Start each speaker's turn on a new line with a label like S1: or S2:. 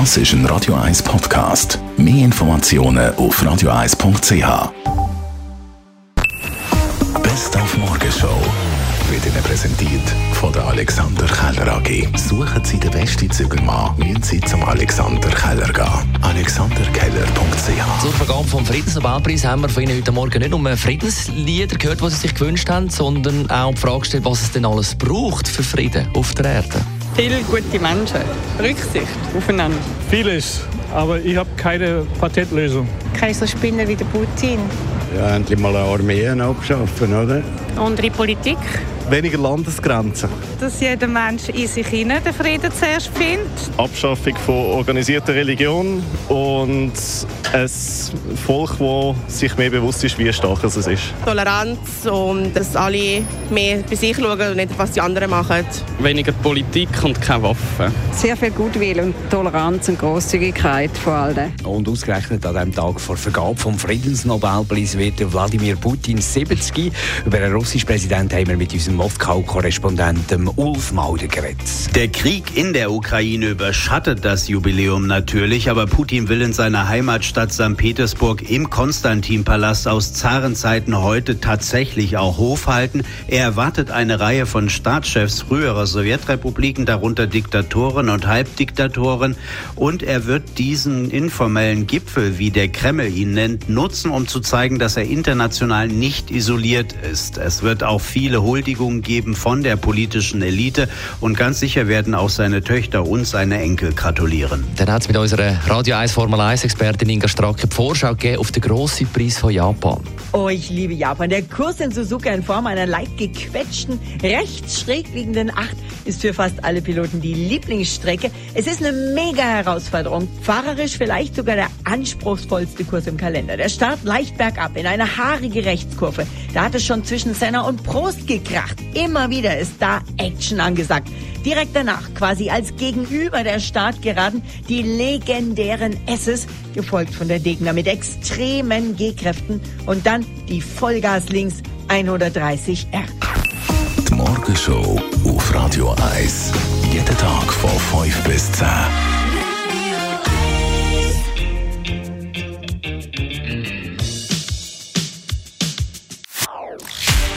S1: Das ist ein Radio 1 Podcast. Mehr Informationen auf radio1.ch. Best auf Morgenshow wird Ihnen präsentiert von der Alexander Keller AG. Suchen Sie den besten Zügelmann, müssen Sie zum Alexander Keller gehen. AlexanderKeller.ch
S2: Zur Vergabe vom Friedensnobelpreis haben wir von Ihnen heute Morgen nicht nur Friedenslieder gehört, die Sie sich gewünscht haben, sondern auch die Frage gestellt, was es denn alles braucht für Frieden auf der Erde.
S3: Viele gute Menschen, Rücksicht aufeinander.
S4: Vieles, aber ich habe keine Patentlösung.
S5: Keine so Spinner wie der Putin.
S6: Ja, endlich mal eine Armee abschaffen, oder?
S5: Andere Politik.
S7: Weniger Landesgrenzen.
S5: Dass jeder Mensch in sich hinein den Frieden zuerst findet.
S7: Abschaffung von organisierter Religion und ein Volk, das sich mehr bewusst ist, wie stark es ist.
S8: Toleranz und dass alle mehr bei sich schauen und nicht, was die anderen machen.
S3: Weniger Politik und keine Waffen.
S9: Sehr viel Gutwill und Toleranz und Großzügigkeit vor allem.
S10: Und ausgerechnet an dem Tag vor Vergabe vom Friedensnobelpreis wird Wladimir Putin 70. Über den russischen Präsidenten haben wir mit unserem Moskau-Korrespondenten Ulf Mauder geredet.
S11: Der Krieg in der Ukraine überschattet das Jubiläum natürlich, aber Putin will in seiner Heimatstadt St. Petersburg im Konstantinpalast aus Zarenzeiten heute tatsächlich auch Hof halten. Er erwartet eine Reihe von Staatschefs früherer Sowjetrepubliken, darunter Diktatoren und Halbdiktatoren. Und er wird diesen informellen Gipfel, wie der Kreml ihn nennt, nutzen, um zu zeigen, dass er international nicht isoliert ist. Es wird auch viele Huldigungen geben von der politischen Elite und ganz sicher werden auch seine Töchter und seine Enkel gratulieren.
S2: Dann hat es mit unserer Radio 1 Formel 1 Expertin Inga Stracke die Vorschau gegeben auf den grossen Preis von Japan.
S12: Oh, ich liebe Japan. Der Kurs in Suzuka in Form einer leicht gequetschten, rechts schräg liegenden Acht ist für fast alle Piloten die Lieblingsstrecke. Es ist eine mega Herausforderung. Fahrerisch vielleicht sogar der anspruchsvollste Kurs im Kalender. Der Start leicht bergab in eine haarige Rechtskurve. Da hat es schon zwischen Senna und Prost gekracht. Immer wieder ist da Action angesagt. Direkt danach, quasi als Gegenüber der Startgeraden, die legendären S's, gefolgt von der Degner mit extremen G-Kräften und dann die Vollgas links 130 R.
S1: Die Morgenshow auf Radio 1. Jeden Tag von 5 bis 10.